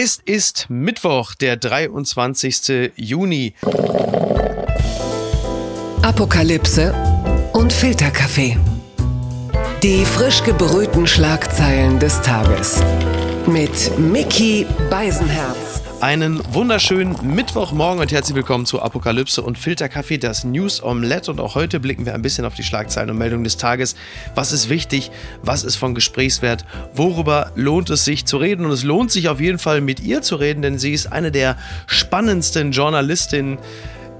Es ist Mittwoch, der 23. Juni. Apokalypse und Filterkaffee. Die frisch gebrühten Schlagzeilen des Tages. Mit Mickey Beisenherz. Einen wunderschönen Mittwochmorgen und herzlich willkommen zu Apokalypse und Filterkaffee, das News Omelette. Und auch heute blicken wir ein bisschen auf die Schlagzeilen und Meldungen des Tages. Was ist wichtig? Was ist von Gesprächswert? Worüber lohnt es sich zu reden? Und es lohnt sich auf jeden Fall mit ihr zu reden, denn sie ist eine der spannendsten Journalistinnen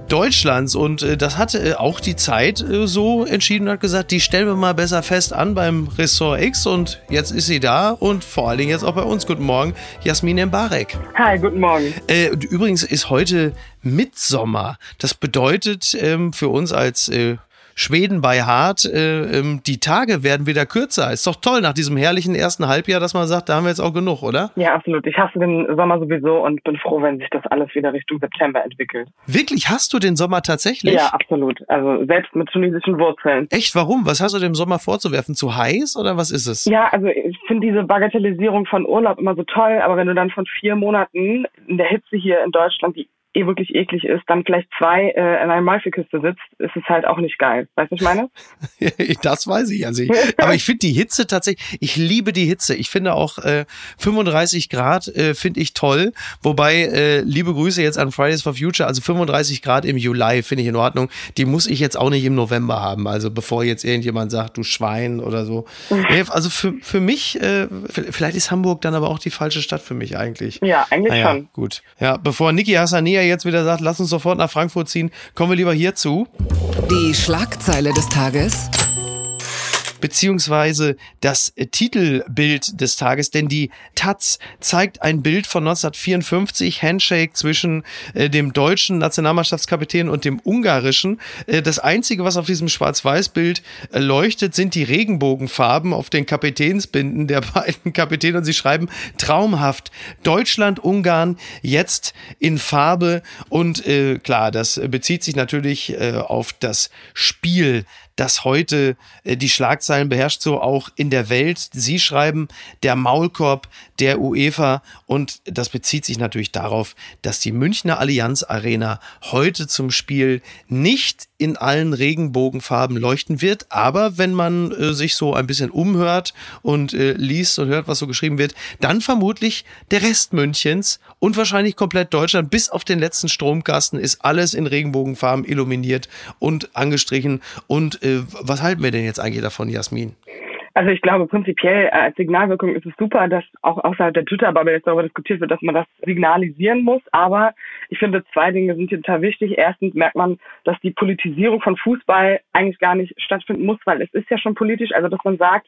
Deutschlands. Und äh, das hatte äh, auch die Zeit äh, so entschieden und hat gesagt, die stellen wir mal besser fest an beim Ressort X. Und jetzt ist sie da und vor allen Dingen jetzt auch bei uns. Guten Morgen, Jasmin Mbarek. Hi, guten Morgen. Äh, übrigens ist heute Mitsommer. Das bedeutet ähm, für uns als äh, Schweden bei Hart, äh, ähm, die Tage werden wieder kürzer. Ist doch toll nach diesem herrlichen ersten Halbjahr, dass man sagt, da haben wir jetzt auch genug, oder? Ja, absolut. Ich hasse den Sommer sowieso und bin froh, wenn sich das alles wieder Richtung September entwickelt. Wirklich? Hast du den Sommer tatsächlich? Ja, absolut. Also selbst mit tunesischen Wurzeln. Echt? Warum? Was hast du dem Sommer vorzuwerfen? Zu heiß oder was ist es? Ja, also ich finde diese Bagatellisierung von Urlaub immer so toll, aber wenn du dann von vier Monaten in der Hitze hier in Deutschland, die eh wirklich eklig ist, dann vielleicht zwei äh, in einer Malfiküste sitzt, ist es halt auch nicht geil. Weißt du, was ich meine? das weiß ich also. Ich, aber ich finde die Hitze tatsächlich, ich liebe die Hitze. Ich finde auch äh, 35 Grad äh, finde ich toll. Wobei, äh, liebe Grüße jetzt an Fridays for Future, also 35 Grad im Juli finde ich in Ordnung. Die muss ich jetzt auch nicht im November haben. Also bevor jetzt irgendjemand sagt, du Schwein oder so. also für, für mich, äh, vielleicht ist Hamburg dann aber auch die falsche Stadt für mich eigentlich. Ja, eigentlich naja, schon. Gut. Ja, bevor Niki Hassania er jetzt wieder sagt, lass uns sofort nach Frankfurt ziehen, kommen wir lieber hierzu. Die Schlagzeile des Tages beziehungsweise das Titelbild des Tages, denn die Taz zeigt ein Bild von 1954, Handshake zwischen äh, dem deutschen Nationalmannschaftskapitän und dem ungarischen. Äh, das Einzige, was auf diesem Schwarz-Weiß-Bild äh, leuchtet, sind die Regenbogenfarben auf den Kapitänsbinden der beiden Kapitäne und sie schreiben traumhaft Deutschland, Ungarn jetzt in Farbe und äh, klar, das bezieht sich natürlich äh, auf das Spiel das heute äh, die Schlagzeilen beherrscht, so auch in der Welt. Sie schreiben der Maulkorb der UEFA und das bezieht sich natürlich darauf, dass die Münchner Allianz Arena heute zum Spiel nicht in allen Regenbogenfarben leuchten wird, aber wenn man äh, sich so ein bisschen umhört und äh, liest und hört, was so geschrieben wird, dann vermutlich der Rest Münchens und wahrscheinlich komplett Deutschland. Bis auf den letzten Stromkasten ist alles in Regenbogenfarben illuminiert und angestrichen. Und äh, was halten wir denn jetzt eigentlich davon, Jasmin? Also ich glaube prinzipiell äh, als Signalwirkung ist es super, dass auch außerhalb der Twitter-Bubble jetzt darüber diskutiert wird, dass man das signalisieren muss. Aber ich finde, zwei Dinge sind hier total wichtig. Erstens merkt man, dass die Politisierung von Fußball eigentlich gar nicht stattfinden muss, weil es ist ja schon politisch. Also dass man sagt,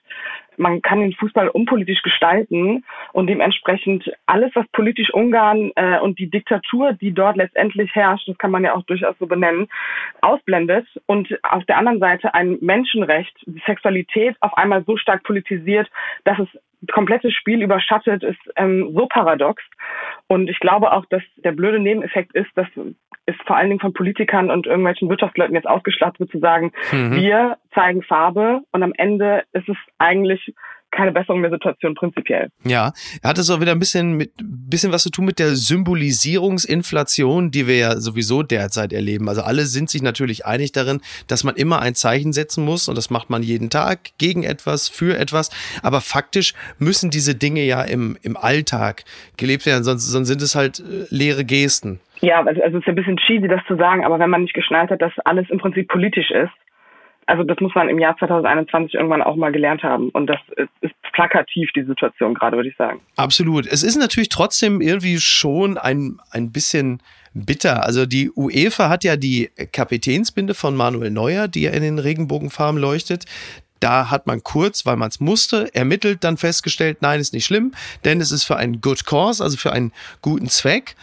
man kann den Fußball unpolitisch gestalten und dementsprechend alles, was politisch Ungarn äh, und die Diktatur, die dort letztendlich herrscht, das kann man ja auch durchaus so benennen, ausblendet und auf der anderen Seite ein Menschenrecht, die Sexualität auf einmal so stark politisiert, dass es komplette Spiel überschattet, ist ähm, so paradox. Und ich glaube auch, dass der blöde Nebeneffekt ist, dass es vor allen Dingen von Politikern und irgendwelchen Wirtschaftsleuten jetzt ausgeschlachtet wird, zu sagen, mhm. wir zeigen Farbe und am Ende ist es eigentlich keine Besserung der Situation prinzipiell. Ja, er hat es auch wieder ein bisschen mit bisschen was zu tun mit der Symbolisierungsinflation, die wir ja sowieso derzeit erleben. Also alle sind sich natürlich einig darin, dass man immer ein Zeichen setzen muss und das macht man jeden Tag gegen etwas, für etwas. Aber faktisch müssen diese Dinge ja im, im Alltag gelebt werden, sonst, sonst sind es halt äh, leere Gesten. Ja, also es ist ein bisschen cheesy, das zu sagen, aber wenn man nicht geschnallt hat, dass alles im Prinzip politisch ist, also das muss man im Jahr 2021 irgendwann auch mal gelernt haben. Und das ist plakativ, die Situation gerade, würde ich sagen. Absolut. Es ist natürlich trotzdem irgendwie schon ein, ein bisschen bitter. Also die UEFA hat ja die Kapitänsbinde von Manuel Neuer, die ja in den Regenbogenfarben leuchtet. Da hat man kurz, weil man es musste, ermittelt, dann festgestellt, nein, ist nicht schlimm, denn es ist für einen Good Cause, also für einen guten Zweck.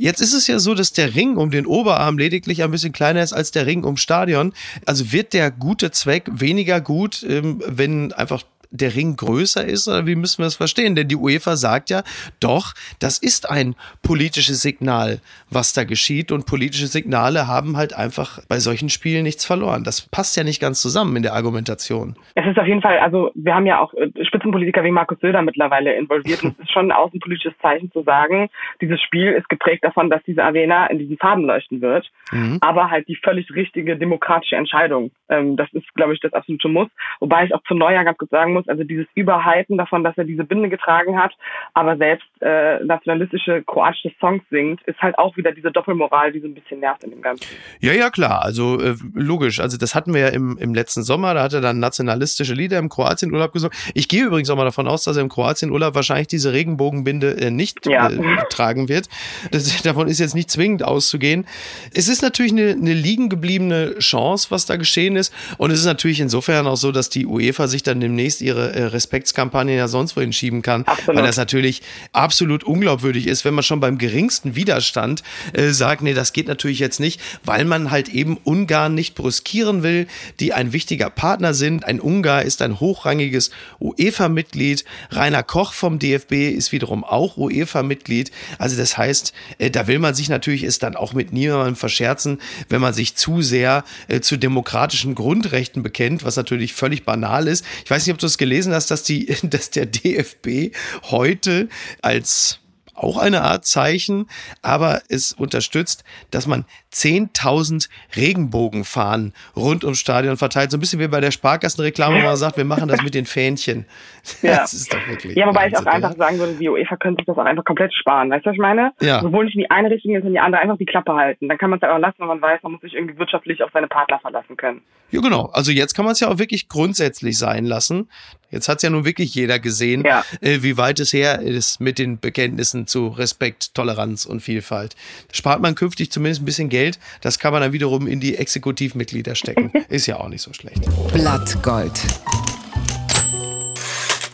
Jetzt ist es ja so, dass der Ring um den Oberarm lediglich ein bisschen kleiner ist als der Ring ums Stadion. Also wird der gute Zweck weniger gut, ähm, wenn einfach der Ring größer ist oder wie müssen wir das verstehen? Denn die UEFA sagt ja, doch, das ist ein politisches Signal, was da geschieht und politische Signale haben halt einfach bei solchen Spielen nichts verloren. Das passt ja nicht ganz zusammen in der Argumentation. Es ist auf jeden Fall, also wir haben ja auch äh, Spitzenpolitiker wie Markus Söder mittlerweile involviert und es ist schon ein außenpolitisches Zeichen zu sagen, dieses Spiel ist geprägt davon, dass diese Arena in diesen Farben leuchten wird, mhm. aber halt die völlig richtige demokratische Entscheidung. Ähm, das ist, glaube ich, das absolute Muss. Wobei ich auch zu Neujahr ganz kurz sagen muss, also dieses Überhypen davon, dass er diese Binde getragen hat, aber selbst äh, nationalistische kroatische Songs singt, ist halt auch wieder diese Doppelmoral, die so ein bisschen nervt in dem Ganzen. Ja, ja, klar. Also äh, logisch. Also das hatten wir ja im, im letzten Sommer. Da hat er dann nationalistische Lieder im Kroatienurlaub gesungen. Ich gehe übrigens auch mal davon aus, dass er im Kroatienurlaub wahrscheinlich diese Regenbogenbinde äh, nicht ja. äh, tragen wird. Das, davon ist jetzt nicht zwingend auszugehen. Es ist natürlich eine, eine liegen gebliebene Chance, was da geschehen ist. Und es ist natürlich insofern auch so, dass die UEFA sich dann demnächst ihre äh, Respektskampagne ja sonst wohin schieben kann. Absolut. Weil das natürlich absolut unglaubwürdig ist, wenn man schon beim geringsten Widerstand äh, sagt, nee, das geht natürlich jetzt nicht, weil man halt eben Ungarn nicht brüskieren will, die ein wichtiger Partner sind. Ein Ungar ist ein hochrangiges UEFA-Mitglied. Rainer Koch vom DFB ist wiederum auch UEFA-Mitglied. Also das heißt, äh, da will man sich natürlich es dann auch mit niemandem verscherzen, wenn man sich zu sehr äh, zu demokratischen Grundrechten bekennt, was natürlich völlig banal ist. Ich weiß nicht, ob du es gelesen hast, dass die, dass der DFB heute als auch eine Art Zeichen, aber es unterstützt, dass man 10.000 Regenbogenfahnen rund ums Stadion verteilt. So ein bisschen wie bei der Sparkassenreklame, wo man sagt, wir machen das mit den Fähnchen. Ja, das ist doch wirklich ja wobei Wahnsinn, ich auch einfach sagen würde, die UEFA könnte sich das auch einfach komplett sparen. Weißt du, was ich meine? Ja. Sowohl nicht in die eine Richtung als in die andere einfach die Klappe halten. Dann kann man es halt auch lassen, wenn man weiß, man muss sich irgendwie wirtschaftlich auf seine Partner verlassen können. Ja, genau. Also jetzt kann man es ja auch wirklich grundsätzlich sein lassen. Jetzt hat es ja nun wirklich jeder gesehen, ja. äh, wie weit es her ist mit den Bekenntnissen zu Respekt, Toleranz und Vielfalt. Da spart man künftig zumindest ein bisschen Geld. Das kann man dann wiederum in die Exekutivmitglieder stecken. Ist ja auch nicht so schlecht. Blattgold.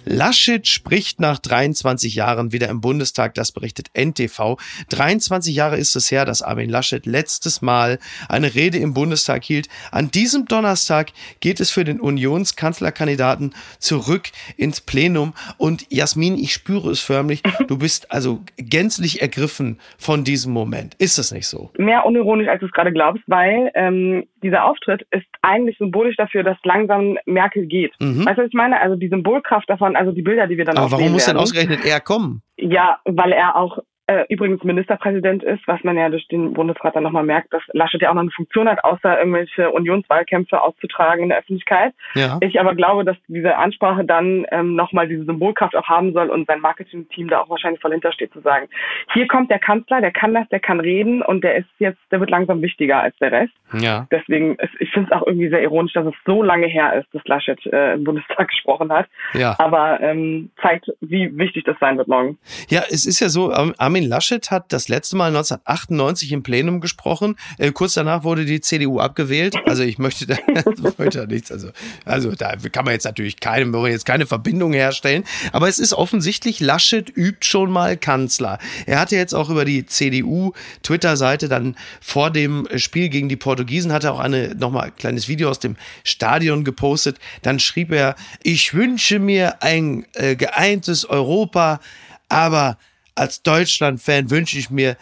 Laschet spricht nach 23 Jahren wieder im Bundestag, das berichtet NTV. 23 Jahre ist es her, dass Armin Laschet letztes Mal eine Rede im Bundestag hielt. An diesem Donnerstag geht es für den Unionskanzlerkandidaten zurück ins Plenum. Und Jasmin, ich spüre es förmlich, du bist also gänzlich ergriffen von diesem Moment. Ist das nicht so? Mehr unironisch, als du es gerade glaubst, weil ähm, dieser Auftritt ist eigentlich symbolisch dafür, dass langsam Merkel geht. Mhm. Weißt du, was ich meine? Also die Symbolkraft davon, also die Bilder, die wir dann Aber warum muss werden. denn ausgerechnet er kommen? Ja, weil er auch äh, übrigens Ministerpräsident ist, was man ja durch den Bundesrat dann nochmal merkt, dass Laschet ja auch noch eine Funktion hat, außer irgendwelche Unionswahlkämpfe auszutragen in der Öffentlichkeit. Ja. Ich aber glaube, dass diese Ansprache dann ähm, nochmal diese Symbolkraft auch haben soll und sein Marketingteam da auch wahrscheinlich voll hintersteht zu sagen, hier kommt der Kanzler, der kann das, der kann reden und der ist jetzt, der wird langsam wichtiger als der Rest. Ja. Deswegen, ist, ich finde es auch irgendwie sehr ironisch, dass es so lange her ist, dass Laschet äh, im Bundestag gesprochen hat. Ja. Aber ähm, zeigt, wie wichtig das sein wird morgen. Ja, es ist ja so, am Armin Laschet hat das letzte Mal 1998 im Plenum gesprochen. Äh, kurz danach wurde die CDU abgewählt. Also ich möchte da heute nichts. Also, also da kann man jetzt natürlich keine, jetzt keine Verbindung herstellen. Aber es ist offensichtlich, Laschet übt schon mal Kanzler. Er hatte jetzt auch über die CDU Twitter-Seite dann vor dem Spiel gegen die Portugiesen hat er auch eine nochmal ein kleines Video aus dem Stadion gepostet. Dann schrieb er: Ich wünsche mir ein äh, geeintes Europa, aber als Deutschland-Fan wünsche ich mir,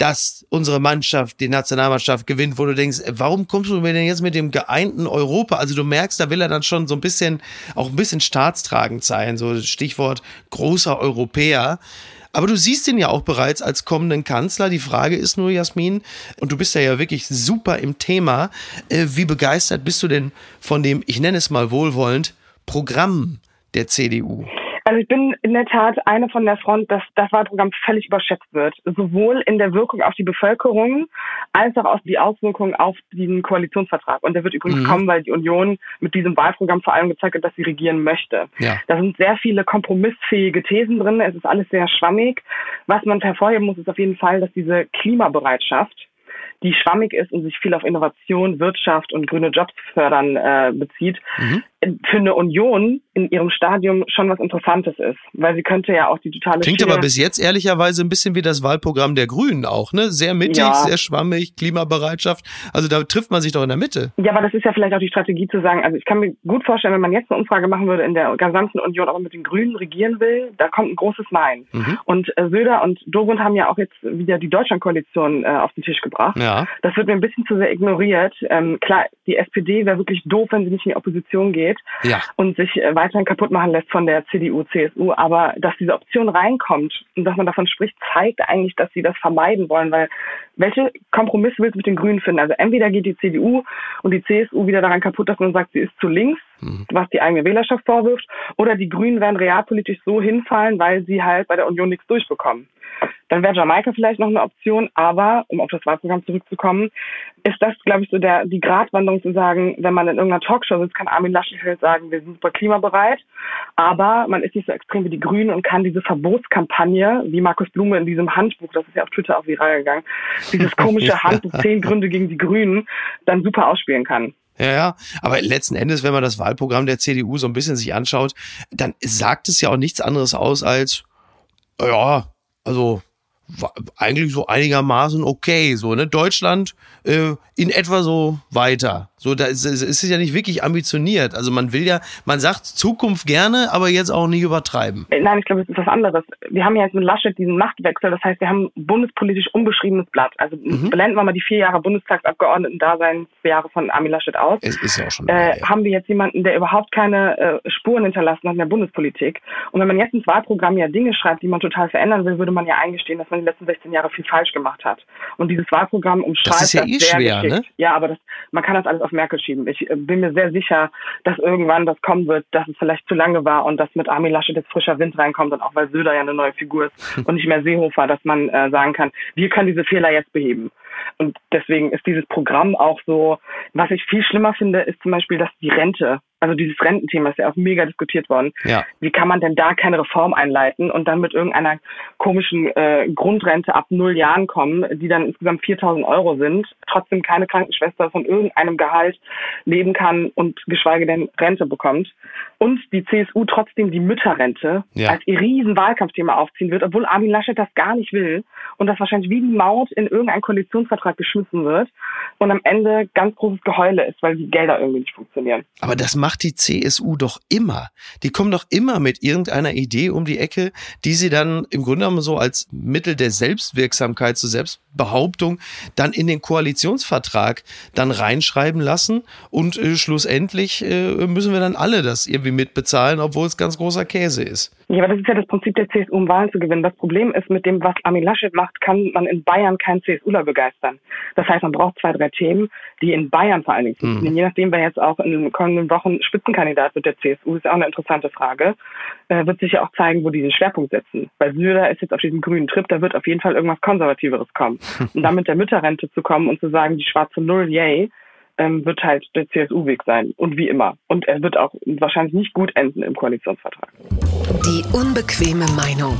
dass unsere Mannschaft, die Nationalmannschaft gewinnt, wo du denkst, warum kommst du mir denn jetzt mit dem geeinten Europa? Also du merkst, da will er dann schon so ein bisschen, auch ein bisschen staatstragend sein, so Stichwort großer Europäer. Aber du siehst ihn ja auch bereits als kommenden Kanzler. Die Frage ist nur, Jasmin, und du bist ja, ja wirklich super im Thema, äh, wie begeistert bist du denn von dem, ich nenne es mal wohlwollend, Programm der CDU? Also ich bin in der Tat eine von der Front, dass das Wahlprogramm völlig überschätzt wird. Sowohl in der Wirkung auf die Bevölkerung als auch auf die Auswirkungen auf den Koalitionsvertrag. Und der wird übrigens mhm. kommen, weil die Union mit diesem Wahlprogramm vor allem gezeigt hat, dass sie regieren möchte. Ja. Da sind sehr viele kompromissfähige Thesen drin. Es ist alles sehr schwammig. Was man hervorheben muss, ist auf jeden Fall, dass diese Klimabereitschaft die schwammig ist und sich viel auf Innovation, Wirtschaft und grüne Jobs fördern äh, bezieht, mhm. für eine Union in ihrem Stadium schon was Interessantes ist, weil sie könnte ja auch die totale Klingt aber bis jetzt ehrlicherweise ein bisschen wie das Wahlprogramm der Grünen auch, ne? Sehr mittig, ja. sehr schwammig, Klimabereitschaft. Also da trifft man sich doch in der Mitte. Ja, aber das ist ja vielleicht auch die Strategie zu sagen, also ich kann mir gut vorstellen, wenn man jetzt eine Umfrage machen würde in der gesamten Union, ob man mit den Grünen regieren will, da kommt ein großes Nein. Mhm. Und äh, Söder und Dorund haben ja auch jetzt wieder die Deutschlandkoalition äh, auf den Tisch gebracht. Ja. Das wird mir ein bisschen zu sehr ignoriert. Ähm, klar, die SPD wäre wirklich doof, wenn sie nicht in die Opposition geht ja. und sich äh, weiterhin kaputt machen lässt von der CDU, CSU. Aber dass diese Option reinkommt und dass man davon spricht, zeigt eigentlich, dass sie das vermeiden wollen, weil welche Kompromisse willst du mit den Grünen finden? Also entweder geht die CDU und die CSU wieder daran kaputt, dass man sagt, sie ist zu links, mhm. was die eigene Wählerschaft vorwirft, oder die Grünen werden realpolitisch so hinfallen, weil sie halt bei der Union nichts durchbekommen. Dann wäre Jamaika vielleicht noch eine Option, aber um auf das Wahlprogramm zurückzukommen, ist das, glaube ich, so der die Gratwanderung zu sagen, wenn man in irgendeiner Talkshow sitzt, kann Armin Laschet halt sagen, wir sind super klimabereit, aber man ist nicht so extrem wie die Grünen und kann diese Verbotskampagne, wie Markus Blume in diesem Handbuch, das ist ja auf Twitter auch viral gegangen, dieses komische Handbuch zehn Gründe gegen die Grünen, dann super ausspielen kann. Ja, ja. Aber letzten Endes, wenn man das Wahlprogramm der CDU so ein bisschen sich anschaut, dann sagt es ja auch nichts anderes aus als, ja, also eigentlich so einigermaßen okay. So, ne? Deutschland äh, in etwa so weiter. So, da ist, ist es ja nicht wirklich ambitioniert. Also man will ja, man sagt Zukunft gerne, aber jetzt auch nicht übertreiben. Äh, nein, ich glaube, es ist was anderes. Wir haben ja jetzt mit Laschet diesen Machtwechsel. Das heißt, wir haben ein bundespolitisch unbeschriebenes Blatt. Also mhm. blenden wir mal die vier Jahre Bundestagsabgeordneten-Dasein-Jahre von Armin Laschet aus. Es ist ja auch schon. Äh, haben wir jetzt jemanden, der überhaupt keine äh, Spuren hinterlassen hat in der Bundespolitik. Und wenn man jetzt ins Wahlprogramm ja Dinge schreibt, die man total verändern will, würde man ja eingestehen, dass man die letzten 16 Jahre viel falsch gemacht hat. Und dieses Wahlprogramm umschreibt das, ist ja das eh sehr schwer, geschickt. Ne? Ja, aber das, man kann das alles auf Merkel schieben. Ich äh, bin mir sehr sicher, dass irgendwann das kommen wird, dass es vielleicht zu lange war und dass mit Armin Laschet jetzt frischer Wind reinkommt und auch weil Söder ja eine neue Figur ist und nicht mehr Seehofer, dass man äh, sagen kann, wir können diese Fehler jetzt beheben. Und deswegen ist dieses Programm auch so, was ich viel schlimmer finde, ist zum Beispiel, dass die Rente also dieses Rententhema ist ja auch mega diskutiert worden. Ja. Wie kann man denn da keine Reform einleiten und dann mit irgendeiner komischen äh, Grundrente ab null Jahren kommen, die dann insgesamt 4000 Euro sind, trotzdem keine Krankenschwester von irgendeinem Gehalt leben kann und geschweige denn Rente bekommt. Und die CSU trotzdem die Mütterrente ja. als ihr riesen Wahlkampfthema aufziehen wird, obwohl Armin Laschet das gar nicht will und das wahrscheinlich wie die Maut in irgendeinen Koalitionsvertrag geschmissen wird und am Ende ganz großes Geheule ist, weil die Gelder irgendwie nicht funktionieren. Aber das macht macht die CSU doch immer. Die kommen doch immer mit irgendeiner Idee um die Ecke, die sie dann im Grunde genommen so als Mittel der Selbstwirksamkeit, zur Selbstbehauptung dann in den Koalitionsvertrag dann reinschreiben lassen und äh, schlussendlich äh, müssen wir dann alle das irgendwie mitbezahlen, obwohl es ganz großer Käse ist. Ja, aber das ist ja das Prinzip der CSU, um Wahlen zu gewinnen. Das Problem ist, mit dem, was Armin Laschet macht, kann man in Bayern keinen CSUler begeistern. Das heißt, man braucht zwei, drei Themen, die in Bayern vor allen Dingen funktionieren. Mhm. Je nachdem, wer jetzt auch in den kommenden Wochen Spitzenkandidat wird der CSU, ist auch eine interessante Frage, äh, wird sich ja auch zeigen, wo die den Schwerpunkt setzen. Weil Söder ist jetzt auf diesem grünen Trip, da wird auf jeden Fall irgendwas Konservativeres kommen. Und dann mit der Mütterrente zu kommen und zu sagen, die schwarze Null, yay, ähm, wird halt der CSU-Weg sein. Und wie immer. Und er wird auch wahrscheinlich nicht gut enden im Koalitionsvertrag. Die unbequeme Meinung.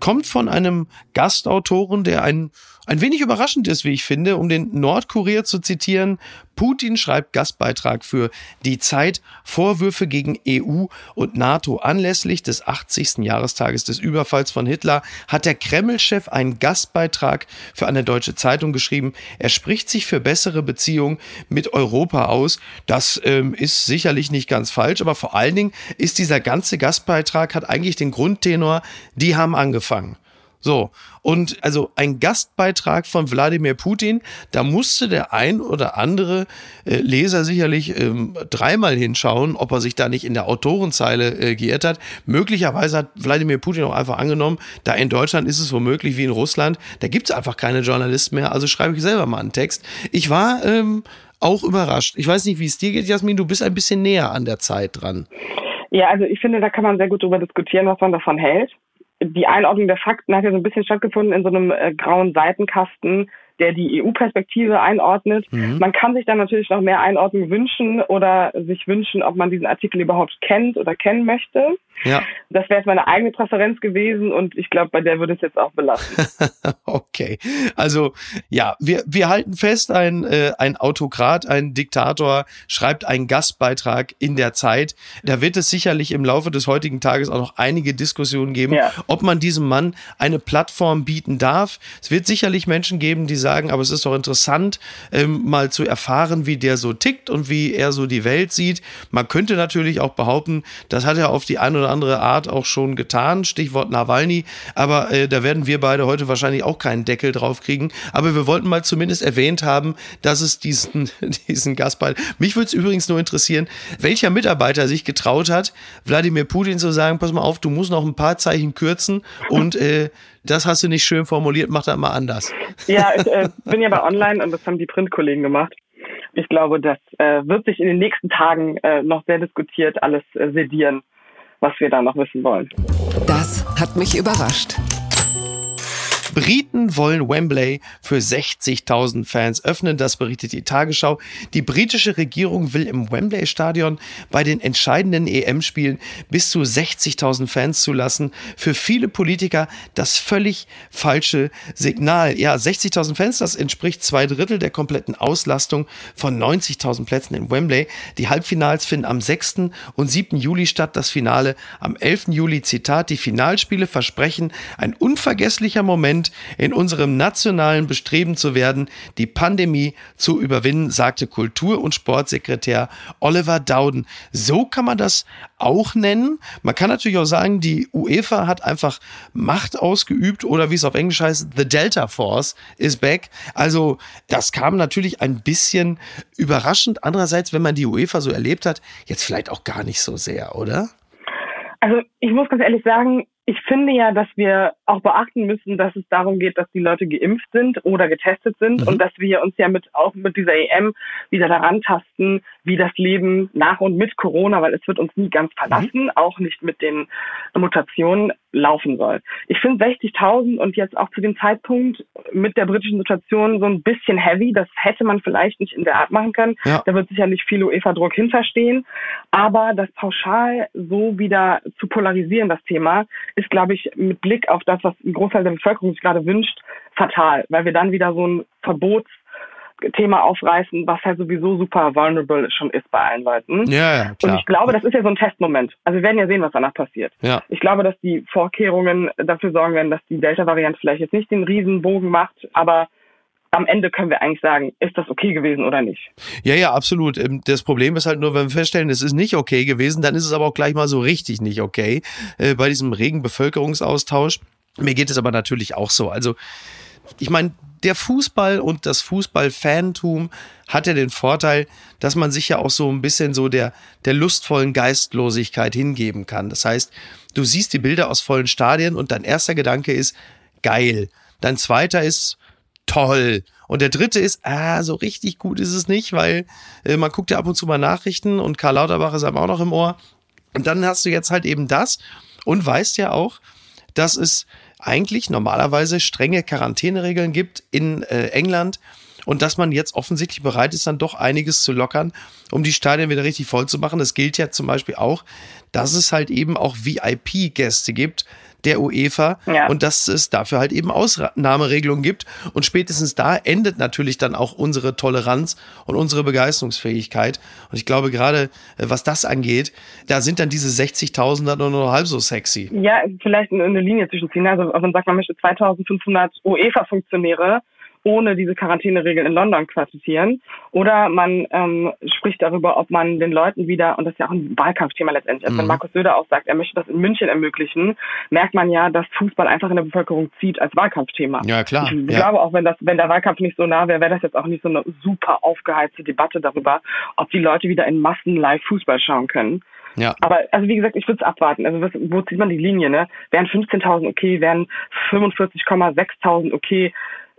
Kommt von einem Gastautoren, der ein ein wenig überraschend ist, wie ich finde, um den Nordkurier zu zitieren. Putin schreibt Gastbeitrag für die Zeit Vorwürfe gegen EU und NATO. Anlässlich des 80. Jahrestages des Überfalls von Hitler hat der Kreml-Chef einen Gastbeitrag für eine deutsche Zeitung geschrieben. Er spricht sich für bessere Beziehungen mit Europa aus. Das ähm, ist sicherlich nicht ganz falsch, aber vor allen Dingen ist dieser ganze Gastbeitrag hat eigentlich den Grundtenor, die haben angefangen. So, und also ein Gastbeitrag von Wladimir Putin, da musste der ein oder andere äh, Leser sicherlich ähm, dreimal hinschauen, ob er sich da nicht in der Autorenzeile äh, geirrt hat. Möglicherweise hat Wladimir Putin auch einfach angenommen, da in Deutschland ist es womöglich wie in Russland, da gibt es einfach keine Journalisten mehr, also schreibe ich selber mal einen Text. Ich war ähm, auch überrascht. Ich weiß nicht, wie es dir geht, Jasmin, du bist ein bisschen näher an der Zeit dran. Ja, also ich finde, da kann man sehr gut darüber diskutieren, was man davon hält die Einordnung der Fakten hat ja so ein bisschen stattgefunden in so einem äh, grauen Seitenkasten, der die EU-Perspektive einordnet. Mhm. Man kann sich dann natürlich noch mehr Einordnung wünschen oder sich wünschen, ob man diesen Artikel überhaupt kennt oder kennen möchte. Ja. Das wäre jetzt meine eigene Präferenz gewesen und ich glaube, bei der würde es jetzt auch belassen. okay. Also ja, wir, wir halten fest, ein, äh, ein Autokrat, ein Diktator schreibt einen Gastbeitrag in der Zeit. Da wird es sicherlich im Laufe des heutigen Tages auch noch einige Diskussionen geben, ja. ob man diesem Mann eine Plattform bieten darf. Es wird sicherlich Menschen geben, die sagen, aber es ist doch interessant, ähm, mal zu erfahren, wie der so tickt und wie er so die Welt sieht. Man könnte natürlich auch behaupten, das hat er auf die eine oder andere Art auch schon getan. Stichwort Nawalny. Aber äh, da werden wir beide heute wahrscheinlich auch keinen Deckel drauf kriegen. Aber wir wollten mal zumindest erwähnt haben, dass es diesen, diesen Gastbeitrag. Mich würde es übrigens nur interessieren, welcher Mitarbeiter sich getraut hat, Wladimir Putin zu sagen, pass mal auf, du musst noch ein paar Zeichen kürzen und äh, das hast du nicht schön formuliert, mach das mal anders. Ja, ich äh, bin ja bei Online und das haben die Printkollegen gemacht. Ich glaube, das äh, wird sich in den nächsten Tagen äh, noch sehr diskutiert alles äh, sedieren, was wir da noch wissen wollen. Das hat mich überrascht. Briten wollen Wembley für 60.000 Fans öffnen, das berichtet die Tagesschau. Die britische Regierung will im Wembley-Stadion bei den entscheidenden EM-Spielen bis zu 60.000 Fans zulassen. Für viele Politiker das völlig falsche Signal. Ja, 60.000 Fans, das entspricht zwei Drittel der kompletten Auslastung von 90.000 Plätzen in Wembley. Die Halbfinals finden am 6. und 7. Juli statt, das Finale am 11. Juli. Zitat, die Finalspiele versprechen ein unvergesslicher Moment Moment in unserem nationalen Bestreben zu werden, die Pandemie zu überwinden, sagte Kultur- und Sportsekretär Oliver Dowden. So kann man das auch nennen. Man kann natürlich auch sagen, die UEFA hat einfach Macht ausgeübt oder wie es auf Englisch heißt, the Delta Force is back. Also das kam natürlich ein bisschen überraschend. Andererseits, wenn man die UEFA so erlebt hat, jetzt vielleicht auch gar nicht so sehr, oder? Also ich muss ganz ehrlich sagen, ich finde ja, dass wir auch beachten müssen, dass es darum geht, dass die Leute geimpft sind oder getestet sind mhm. und dass wir uns ja mit auch mit dieser EM wieder daran tasten, wie das Leben nach und mit Corona, weil es wird uns nie ganz verlassen, mhm. auch nicht mit den Mutationen laufen soll. Ich finde 60.000 und jetzt auch zu dem Zeitpunkt mit der britischen Situation so ein bisschen heavy. Das hätte man vielleicht nicht in der Art machen können. Ja. Da wird sicherlich viel UEFA-Druck hinterstehen. Aber das pauschal so wieder zu polarisieren, das Thema, ist, glaube ich, mit Blick auf das, was ein Großteil der Bevölkerung sich gerade wünscht, fatal, weil wir dann wieder so ein Verbotsthema aufreißen, was halt sowieso super vulnerable schon ist bei allen Leuten. Ja, ja, klar. Und ich glaube, das ist ja so ein Testmoment. Also wir werden ja sehen, was danach passiert. Ja. Ich glaube, dass die Vorkehrungen dafür sorgen werden, dass die Delta-Variante vielleicht jetzt nicht den Riesenbogen macht, aber am Ende können wir eigentlich sagen, ist das okay gewesen oder nicht? Ja, ja, absolut. Ähm, das Problem ist halt nur, wenn wir feststellen, es ist nicht okay gewesen, dann ist es aber auch gleich mal so richtig nicht okay äh, bei diesem regen Bevölkerungsaustausch. Mir geht es aber natürlich auch so. Also, ich meine, der Fußball und das Fußball-Fantum hat ja den Vorteil, dass man sich ja auch so ein bisschen so der, der lustvollen Geistlosigkeit hingeben kann. Das heißt, du siehst die Bilder aus vollen Stadien und dein erster Gedanke ist geil. Dein zweiter ist toll. Und der dritte ist, ah, so richtig gut ist es nicht, weil äh, man guckt ja ab und zu mal Nachrichten und Karl Lauterbach ist einem auch noch im Ohr. Und dann hast du jetzt halt eben das und weißt ja auch, dass es eigentlich normalerweise strenge Quarantäneregeln gibt in äh, England und dass man jetzt offensichtlich bereit ist, dann doch einiges zu lockern, um die Stadien wieder richtig voll zu machen. Das gilt ja zum Beispiel auch, dass es halt eben auch VIP-Gäste gibt, der UEFA ja. und dass es dafür halt eben Ausnahmeregelungen gibt. Und spätestens da endet natürlich dann auch unsere Toleranz und unsere Begeisterungsfähigkeit. Und ich glaube gerade, äh, was das angeht, da sind dann diese 60.000 dann nur noch halb so sexy. Ja, vielleicht eine Linie zwischen ziehen. Also man sagt, man möchte 2500 UEFA-Funktionäre ohne diese Quarantäneregeln in London quartieren. Oder man ähm, spricht darüber, ob man den Leuten wieder, und das ist ja auch ein Wahlkampfthema letztendlich, mhm. wenn Markus Söder auch sagt, er möchte das in München ermöglichen, merkt man ja, dass Fußball einfach in der Bevölkerung zieht als Wahlkampfthema. Ja, klar. Ich ja. glaube auch, wenn das, wenn der Wahlkampf nicht so nah wäre, wäre das jetzt auch nicht so eine super aufgeheizte Debatte darüber, ob die Leute wieder in Massen live Fußball schauen können. Ja. Aber also wie gesagt, ich würde es abwarten. Also was, wo zieht man die Linie? Ne? Wären 15.000 okay, wären 45,6.000 okay.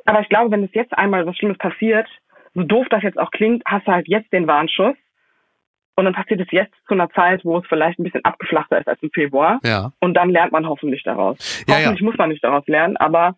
Aber ich glaube, wenn es jetzt einmal was Schlimmes passiert, so doof das jetzt auch klingt, hast du halt jetzt den Warnschuss. Und dann passiert es jetzt zu einer Zeit, wo es vielleicht ein bisschen abgeflachter ist als im Februar. Ja. Und dann lernt man hoffentlich daraus. Ja, hoffentlich ja. muss man nicht daraus lernen, aber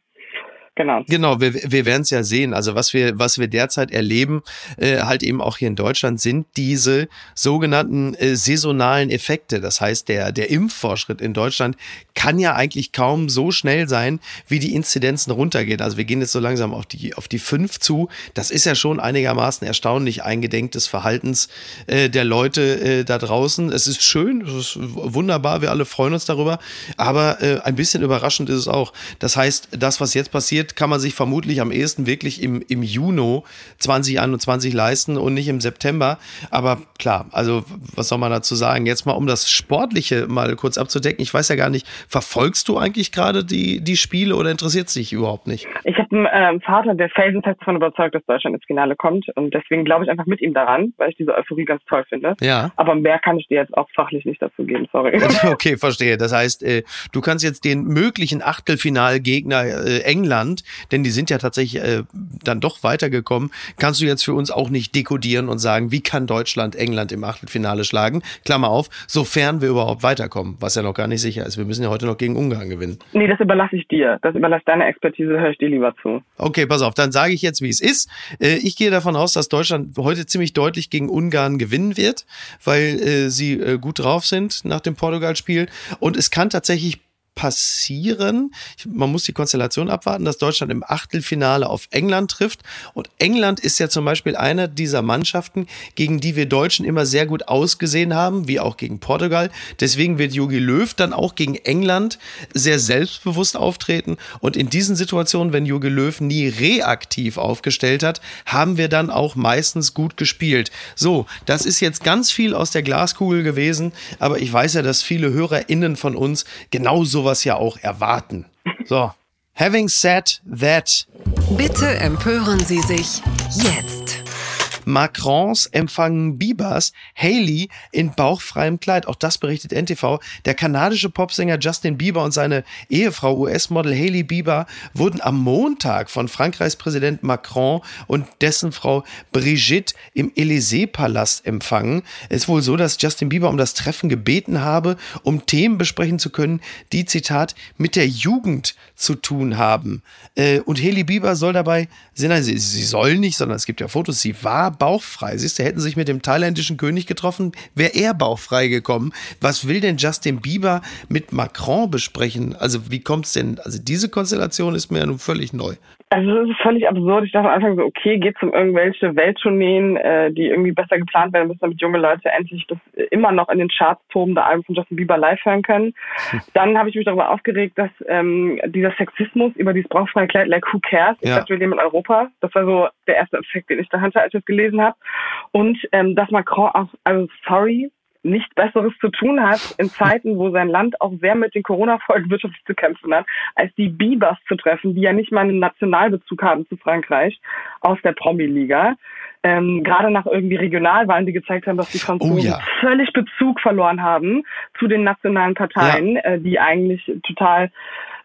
Genau. Genau, wir, wir werden es ja sehen. Also was wir, was wir derzeit erleben, äh, halt eben auch hier in Deutschland, sind diese sogenannten äh, saisonalen Effekte. Das heißt, der, der Impffortschritt in Deutschland kann ja eigentlich kaum so schnell sein, wie die Inzidenzen runtergehen. Also wir gehen jetzt so langsam auf die, auf die fünf zu. Das ist ja schon einigermaßen erstaunlich eingedenk des Verhaltens äh, der Leute äh, da draußen. Es ist schön, es ist wunderbar, wir alle freuen uns darüber. Aber äh, ein bisschen überraschend ist es auch. Das heißt, das, was jetzt passiert, kann man sich vermutlich am ehesten wirklich im, im Juni 2021 leisten und nicht im September. Aber klar, also was soll man dazu sagen? Jetzt mal, um das Sportliche mal kurz abzudecken. Ich weiß ja gar nicht, verfolgst du eigentlich gerade die, die Spiele oder interessiert es dich überhaupt nicht? Ich habe einen äh, Vater, der felsenfest davon überzeugt, dass Deutschland ins Finale kommt. Und deswegen glaube ich einfach mit ihm daran, weil ich diese Euphorie ganz toll finde. Ja. Aber mehr kann ich dir jetzt auch fachlich nicht dazu geben, sorry. Okay, verstehe. Das heißt, äh, du kannst jetzt den möglichen Achtelfinalgegner äh, England, denn die sind ja tatsächlich äh, dann doch weitergekommen, kannst du jetzt für uns auch nicht dekodieren und sagen, wie kann Deutschland England im Achtelfinale schlagen? Klammer auf, sofern wir überhaupt weiterkommen, was ja noch gar nicht sicher ist. Wir müssen ja heute noch gegen Ungarn gewinnen. Nee, das überlasse ich dir. Das überlasse deine Expertise, höre ich dir lieber zu. Okay, pass auf, dann sage ich jetzt, wie es ist. Äh, ich gehe davon aus, dass Deutschland heute ziemlich deutlich gegen Ungarn gewinnen wird, weil äh, sie äh, gut drauf sind nach dem Portugal-Spiel. Und es kann tatsächlich passieren. Man muss die Konstellation abwarten, dass Deutschland im Achtelfinale auf England trifft. Und England ist ja zum Beispiel einer dieser Mannschaften, gegen die wir Deutschen immer sehr gut ausgesehen haben, wie auch gegen Portugal. Deswegen wird Jogi Löw dann auch gegen England sehr selbstbewusst auftreten. Und in diesen Situationen, wenn Jogi Löw nie reaktiv aufgestellt hat, haben wir dann auch meistens gut gespielt. So, das ist jetzt ganz viel aus der Glaskugel gewesen, aber ich weiß ja, dass viele HörerInnen von uns genau so sowas ja auch erwarten. So, having said that. Bitte empören Sie sich jetzt. Macrons empfangen Biebers Haley in bauchfreiem Kleid. Auch das berichtet NTV. Der kanadische Popsänger Justin Bieber und seine Ehefrau US-Model Haley Bieber wurden am Montag von Frankreichs Präsident Macron und dessen Frau Brigitte im Élysée-Palast empfangen. Es ist wohl so, dass Justin Bieber um das Treffen gebeten habe, um Themen besprechen zu können, die, Zitat, mit der Jugend zu tun haben. Äh, und Haley Bieber soll dabei, sie, sie soll nicht, sondern es gibt ja Fotos, sie war bauchfrei. Siehst du, hätten sich mit dem thailändischen König getroffen, wäre er bauchfrei gekommen. Was will denn Justin Bieber mit Macron besprechen? Also wie kommt es denn? Also diese Konstellation ist mir ja nun völlig neu. Also das ist völlig absurd. Ich dachte am Anfang so, okay, geht es um irgendwelche Welttourneen, äh, die irgendwie besser geplant werden müssen, damit junge Leute endlich das immer noch in den Charts tobende Album von Justin Bieber live hören können. Dann habe ich mich darüber aufgeregt, dass ähm, dieser Sexismus über dieses brauchfreie Kleid, like who cares? Ich ja. dachte, wir leben in Europa. Das war so der erste Effekt, den ich da hatte, als ich das gelesen habe. Und ähm, dass Macron auch, also sorry, nichts Besseres zu tun hat in Zeiten, wo sein Land auch sehr mit den Corona-Folgen wirtschaftlich zu kämpfen hat, als die Bibers zu treffen, die ja nicht mal einen Nationalbezug haben zu Frankreich aus der Promi-Liga. Ähm, gerade nach irgendwie Regionalwahlen, die gezeigt haben, dass die Franzosen oh, ja. völlig Bezug verloren haben zu den nationalen Parteien, ja. äh, die eigentlich total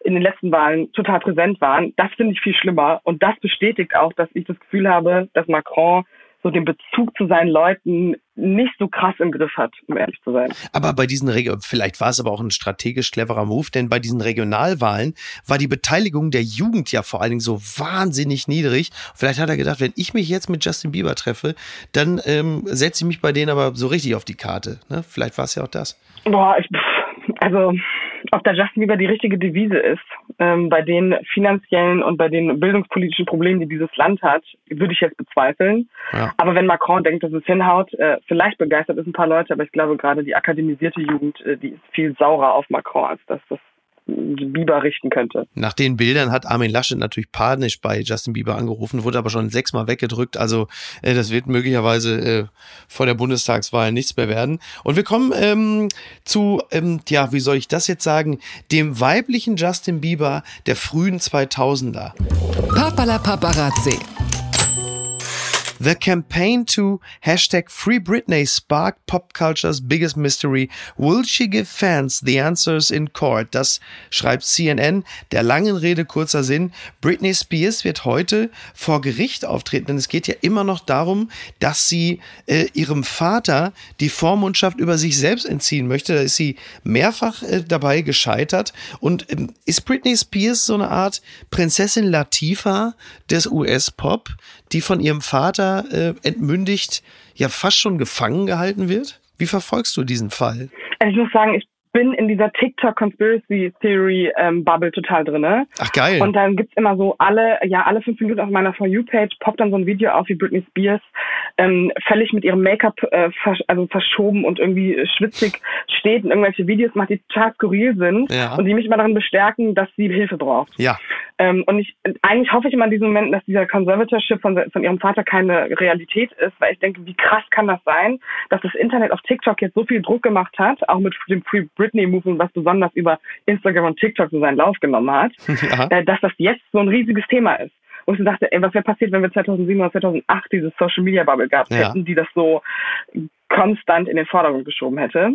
in den letzten Wahlen total präsent waren. Das finde ich viel schlimmer. Und das bestätigt auch, dass ich das Gefühl habe, dass Macron so den Bezug zu seinen Leuten nicht so krass im Griff hat, um ehrlich zu sein. Aber bei diesen, Reg vielleicht war es aber auch ein strategisch cleverer Move, denn bei diesen Regionalwahlen war die Beteiligung der Jugend ja vor allen Dingen so wahnsinnig niedrig. Vielleicht hat er gedacht, wenn ich mich jetzt mit Justin Bieber treffe, dann ähm, setze ich mich bei denen aber so richtig auf die Karte. Ne? Vielleicht war es ja auch das. Boah, ich, also ob der Justin Bieber die richtige Devise ist, ähm, bei den finanziellen und bei den bildungspolitischen Problemen, die dieses Land hat, würde ich jetzt bezweifeln. Ja. Aber wenn Macron denkt, dass es hinhaut, äh, vielleicht begeistert es ein paar Leute, aber ich glaube gerade die akademisierte Jugend, äh, die ist viel saurer auf Macron, als dass das Bieber richten könnte. Nach den Bildern hat Armin Laschet natürlich panisch bei Justin Bieber angerufen, wurde aber schon sechsmal weggedrückt. Also äh, das wird möglicherweise äh, vor der Bundestagswahl nichts mehr werden. Und wir kommen ähm, zu, ähm, ja, wie soll ich das jetzt sagen, dem weiblichen Justin Bieber der frühen 2000er. Papala Paparazzi The campaign to hashtag Free Britney sparked pop culture's biggest mystery. Will she give fans the answers in court? Das schreibt CNN. Der langen Rede kurzer Sinn. Britney Spears wird heute vor Gericht auftreten, denn es geht ja immer noch darum, dass sie äh, ihrem Vater die Vormundschaft über sich selbst entziehen möchte. Da ist sie mehrfach äh, dabei gescheitert. Und ähm, ist Britney Spears so eine Art Prinzessin Latifa des US-Pop, die von ihrem Vater äh, entmündigt, ja fast schon gefangen gehalten wird? Wie verfolgst du diesen Fall? Also ich muss sagen, ich bin in dieser TikTok Conspiracy Theory ähm, Bubble total drinne. Ach geil. Und dann gibt's immer so alle, ja, alle fünf Minuten auf meiner For You Page poppt dann so ein Video auf, wie Britney Spears ähm, völlig mit ihrem Make-up äh, versch also verschoben und irgendwie schwitzig steht und irgendwelche Videos macht, die total skurril sind Ja. und die mich immer darin bestärken, dass sie Hilfe braucht. Ja, Ähm, und ich eigentlich hoffe ich immer in diesem Moment, dass dieser Conservatorship von, von ihrem Vater keine Realität ist, weil ich denke, wie krass kann das sein, dass das Internet auf TikTok jetzt so viel Druck gemacht hat, auch mit dem Free Britney Movement, was besonders über Instagram und TikTok so seinen Lauf genommen hat, äh, dass das jetzt so ein riesiges Thema ist. Und ich dachte, ey, was wäre passiert, wenn wir 2007 oder 2008 diese Social Media Bubble gehabt Ja. hätten, die das so konstant in den Vordergrund geschoben hätte.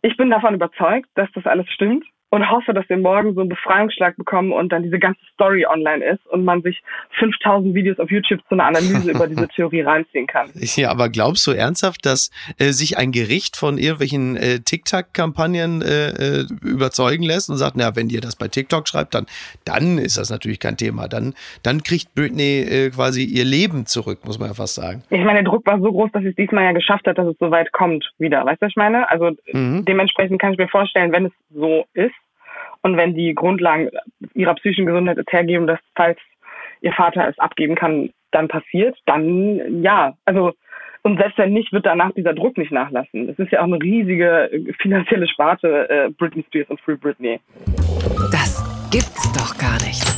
Ich bin davon überzeugt, dass das alles stimmt und hoffe, dass wir morgen so einen Befreiungsschlag bekommen und dann diese ganze Story online ist und man sich 5000 Videos auf YouTube zu einer Analyse über diese Theorie reinziehen kann. Ja, aber glaubst du ernsthaft, dass äh, sich ein Gericht von irgendwelchen äh, TikTok-Kampagnen äh, äh, überzeugen lässt und sagt, na, wenn ihr das bei TikTok schreibt, dann, dann ist das natürlich kein Thema. Dann, dann kriegt Britney äh, quasi ihr Leben zurück, muss man ja fast sagen. Ich meine, der Druck war so groß, dass es diesmal ja geschafft hat, dass es so weit kommt wieder. Weißt du, was ich meine? Also Mhm. dementsprechend kann ich mir vorstellen, wenn es so ist und wenn die Grundlagen ihrer psychischen Gesundheit es hergeben, dass falls ihr Vater es abgeben kann, dann passiert, dann ja. Also und selbst wenn nicht, wird danach dieser Druck nicht nachlassen. Es ist ja auch eine riesige äh, finanzielle Sparte äh, Britney Spears und Free Britney. Das gibt's doch gar nicht.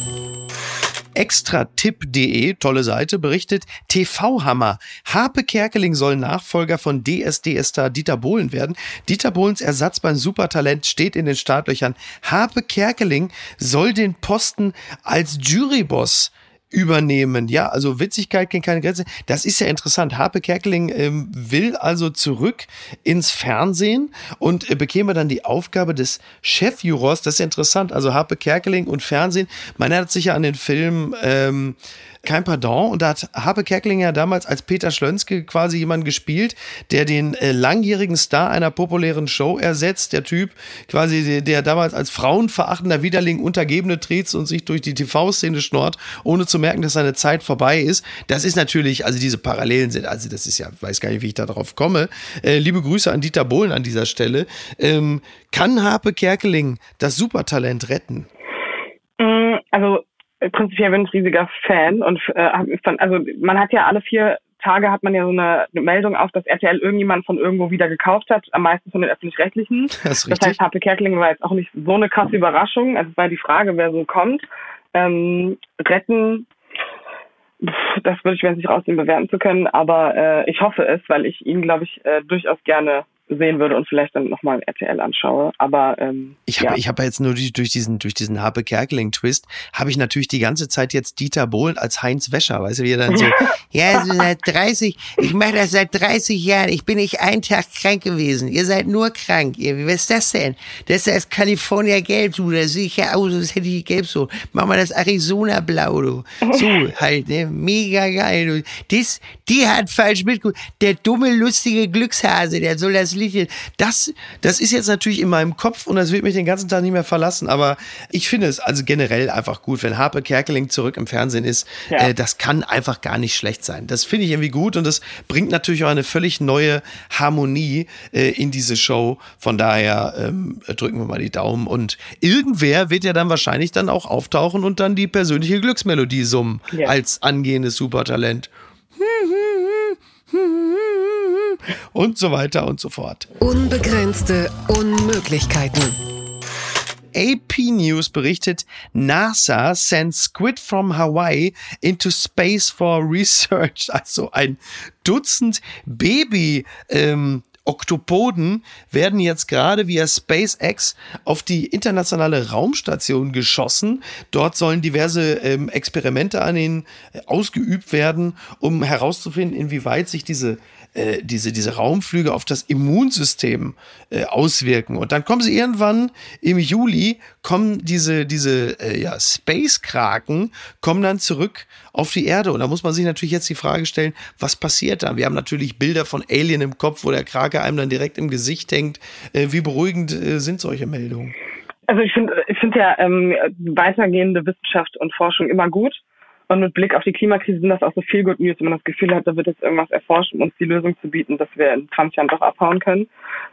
Extratipp.de, tolle Seite, berichtet TV-Hammer. Harpe Kerkeling soll Nachfolger von DSDS-Star Dieter Bohlen werden. Dieter Bohlens Ersatz beim Supertalent steht in den Startlöchern. Harpe Kerkeling soll den Posten als Juryboss übernehmen. Ja, also Witzigkeit kennt keine Grenze. Das ist ja interessant. Harpe Kerkeling ähm, will also zurück ins Fernsehen und äh, bekäme dann die Aufgabe des Chefjurors. Das ist interessant. Also Harpe Kerkeling und Fernsehen. Man erinnert sich ja an den Film ähm, kein Pardon. Und da hat Harpe Kerkeling ja damals als Peter Schlönske quasi jemanden gespielt, der den äh, langjährigen Star einer populären Show ersetzt. Der Typ quasi, der, damals als frauenverachtender Widerling Untergebene tritt und sich durch die TV-Szene schnort, ohne zu merken, dass seine Zeit vorbei ist. Das ist natürlich, also diese Parallelen sind, also das ist ja, weiß gar nicht, wie ich da drauf komme. Äh, liebe Grüße an Dieter Bohlen an dieser Stelle. Ähm, kann Harpe Kerkeling das Supertalent retten? Mm, Also äh, prinzipiell bin ich riesiger Fan und äh, von, also man hat ja alle vier Tage hat man ja so eine, eine Meldung auf, dass RTL irgendjemand von irgendwo wieder gekauft hat, am meisten von den öffentlich-rechtlichen. Das ist Das heißt, Harpe Kerkeling war jetzt auch nicht so eine krasse Überraschung. Also es war die Frage, wer so kommt. Ähm, retten, das würde ich mir jetzt nicht rausnehmen, bewerten zu können, aber äh, ich hoffe es, weil ich ihn, glaube ich, äh, durchaus gerne sehen würde und vielleicht dann nochmal RTL anschaue. Aber ähm, Ich habe ja. ich hab ja jetzt nur durch, durch diesen, durch diesen Harpe Kerkeling-Twist, habe ich natürlich die ganze Zeit jetzt Dieter Bohlen als Heinz Wäscher, weißt du, wie er dann so, ja, also seit 30, ich mache das seit 30 Jahren, ich bin nicht einen Tag krank gewesen, ihr seid nur krank, ihr, wie ist das denn? Das ist California Gelb, du, da sehe ich ja aus, als hätte ich gelb so, mach mal das Arizona Blau, du, so halt, ne, mega geil, du. Das, die hat falsch mitgeguckt, der dumme, lustige Glückshase, der soll das Lied, das, das ist jetzt natürlich in meinem Kopf und das wird mich den ganzen Tag nicht mehr verlassen, aber ich finde es also generell einfach gut, wenn Harpe Kerkeling zurück im Fernsehen ist, Ja. äh, das kann einfach gar nicht schlecht sein. Das finde ich irgendwie gut und das bringt natürlich auch eine völlig neue Harmonie äh, in diese Show. Von daher ähm, drücken wir mal die Daumen und irgendwer wird ja dann wahrscheinlich dann auch auftauchen und dann die persönliche Glücksmelodie summen Ja. als angehendes Supertalent. Und so weiter und so fort. Unbegrenzte Unmöglichkeiten. AP News berichtet, NASA sends Squid from Hawaii into space for research. Also ein Dutzend Baby. Ähm, Oktopoden werden jetzt gerade via SpaceX auf die internationale Raumstation geschossen. Dort sollen diverse ähm, Experimente an ihnen äh, ausgeübt werden, um herauszufinden, inwieweit sich diese äh, diese, diese Raumflüge auf das Immunsystem äh, auswirken. Und dann kommen sie irgendwann im Juli, kommen diese, diese äh, ja, Space-Kraken, kommen dann zurück auf die Erde. Und da muss man sich natürlich jetzt die Frage stellen, was passiert da? Wir haben natürlich Bilder von Alien im Kopf, wo der Krake einem dann direkt im Gesicht hängt. Äh, wie beruhigend äh, sind solche Meldungen? Also ich finde ich finde ja ähm, weitergehende Wissenschaft und Forschung immer gut. Und mit Blick auf die Klimakrise sind das auch so viel Good News, wenn man das Gefühl hat, da wird jetzt irgendwas erforscht, um uns die Lösung zu bieten, dass wir in 20 Jahren doch abhauen können.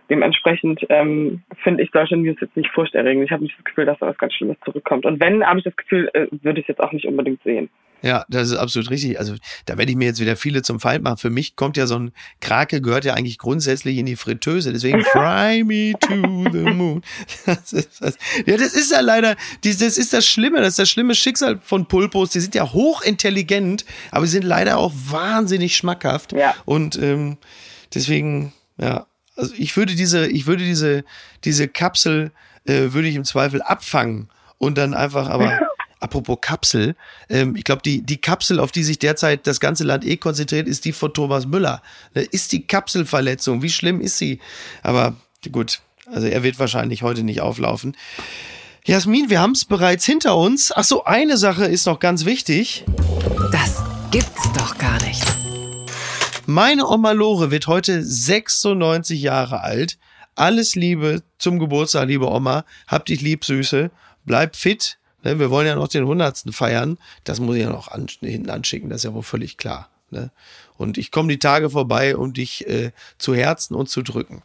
Dementsprechend ähm, finde ich solche News jetzt nicht furchterregend. Ich habe nicht das Gefühl, dass da was ganz Schlimmes zurückkommt. Und wenn, habe ich das Gefühl, äh, würde ich es jetzt auch nicht unbedingt sehen. Ja, das ist absolut richtig. Also da werde ich mir jetzt wieder viele zum Feind machen. Für mich kommt ja so ein Krake, gehört ja eigentlich grundsätzlich in die Fritteuse. Deswegen fry me to the moon. Das ist das. Ja, das ist ja leider, das ist das Schlimme, das ist das schlimme Schicksal von Pulpos. Die sind ja hochintelligent, aber sie sind leider auch wahnsinnig schmackhaft. Ja. Und ähm, deswegen, ja, also ich würde diese, ich würde diese, diese Kapsel, äh, würde ich im Zweifel abfangen und dann einfach aber Apropos Kapsel, ähm, ich glaube, die, die Kapsel, auf die sich derzeit das ganze Land eh konzentriert, ist die von Thomas Müller. Ne, ist die Kapselverletzung? Wie schlimm ist sie? Aber gut, also er wird wahrscheinlich heute nicht auflaufen. Jasmin, wir haben es bereits hinter uns. Ach so, eine Sache ist noch ganz wichtig. Das gibt's doch gar nicht. Meine Oma Lore wird heute 96 Jahre alt. Alles Liebe zum Geburtstag, liebe Oma. Hab dich lieb, Süße. Bleib fit, Ne, wir wollen ja noch den hundertsten feiern. Das muss ich ja noch an, hinten anschicken, das ist ja wohl völlig klar. Ne? Und ich komme die Tage vorbei, um dich äh, zu herzen und zu drücken.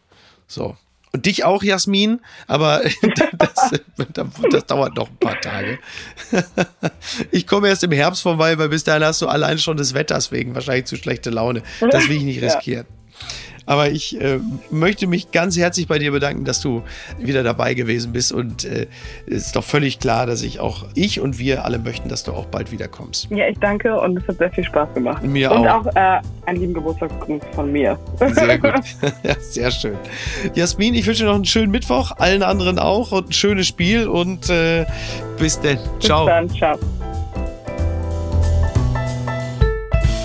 So. Und dich auch, Jasmin, aber das, das, das, dauert noch ein paar Tage. Ich komme erst im Herbst vorbei, weil bis dahin hast du allein schon des Wetters wegen wahrscheinlich zu schlechte Laune. Das will ich nicht riskieren. Ja. Aber ich äh, möchte mich ganz herzlich bei dir bedanken, dass du wieder dabei gewesen bist. Und äh, es ist doch völlig klar, dass ich auch, ich und wir alle möchten, dass du auch bald wiederkommst. Ja, ich danke und es hat sehr viel Spaß gemacht. Mir und auch. Und auch äh, einen lieben Geburtstagsgruß von mir. Sehr gut. ja, sehr schön. Jasmin, ich wünsche dir noch einen schönen Mittwoch, allen anderen auch und ein schönes Spiel und äh, bis denn. Ciao. Bis dann, ciao.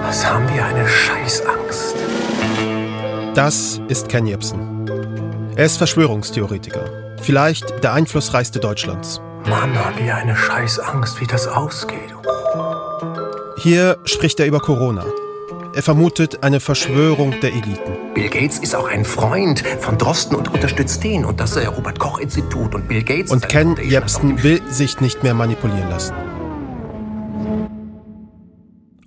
Was haben wir eine Scheißangst? Das ist Ken Jebsen. Er ist Verschwörungstheoretiker. Vielleicht der einflussreichste Deutschlands. Mann, haben wir eine Scheißangst, wie das ausgeht. Hier spricht er über Corona. Er vermutet eine Verschwörung der Eliten. Bill Gates ist auch ein Freund von Drosten und unterstützt den und das äh, Robert Koch Institut und Bill Gates. Und Ken Jebsen will sich nicht mehr manipulieren lassen.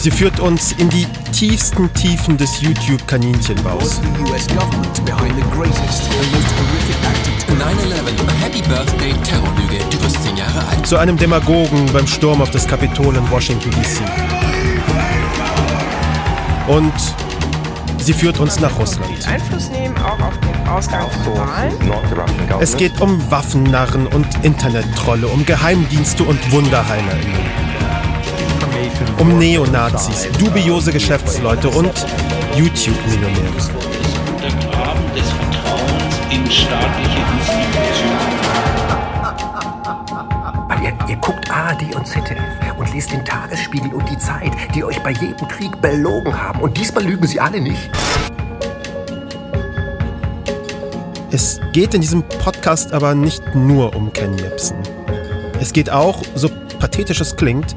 Sie führt uns in die tiefsten Tiefen des YouTube-Kaninchenbaus. 9-11, Happy Birthday, Terrorlüge, du wirst 10 Jahre alt. Zu einem Demagogen beim Sturm auf das Kapitol in Washington, D.C. Und sie führt uns nach Russland. Einfluss nehmen, auch auf den Ausgang von Wahlen. Es geht um Waffennarren und Internettrolle, um Geheimdienste und WunderheilerInnen. Um Neonazis, dubiose Geschäftsleute und YouTube-Millionäre. Untergraben des Vertrauens in staatliche Institutionen. Ihr, ihr guckt ARD und ZDF und lest den Tagesspiegel und die Zeit, die euch bei jedem Krieg belogen haben. Und diesmal lügen sie alle nicht. Es geht in diesem Podcast aber nicht nur um Ken Jebsen. Es geht auch, so pathetisch es klingt,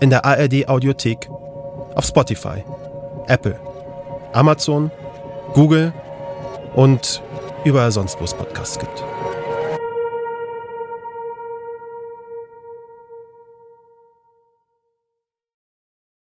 In der ARD Audiothek, auf Spotify, Apple, Amazon, Google und überall sonst, wo es Podcasts gibt.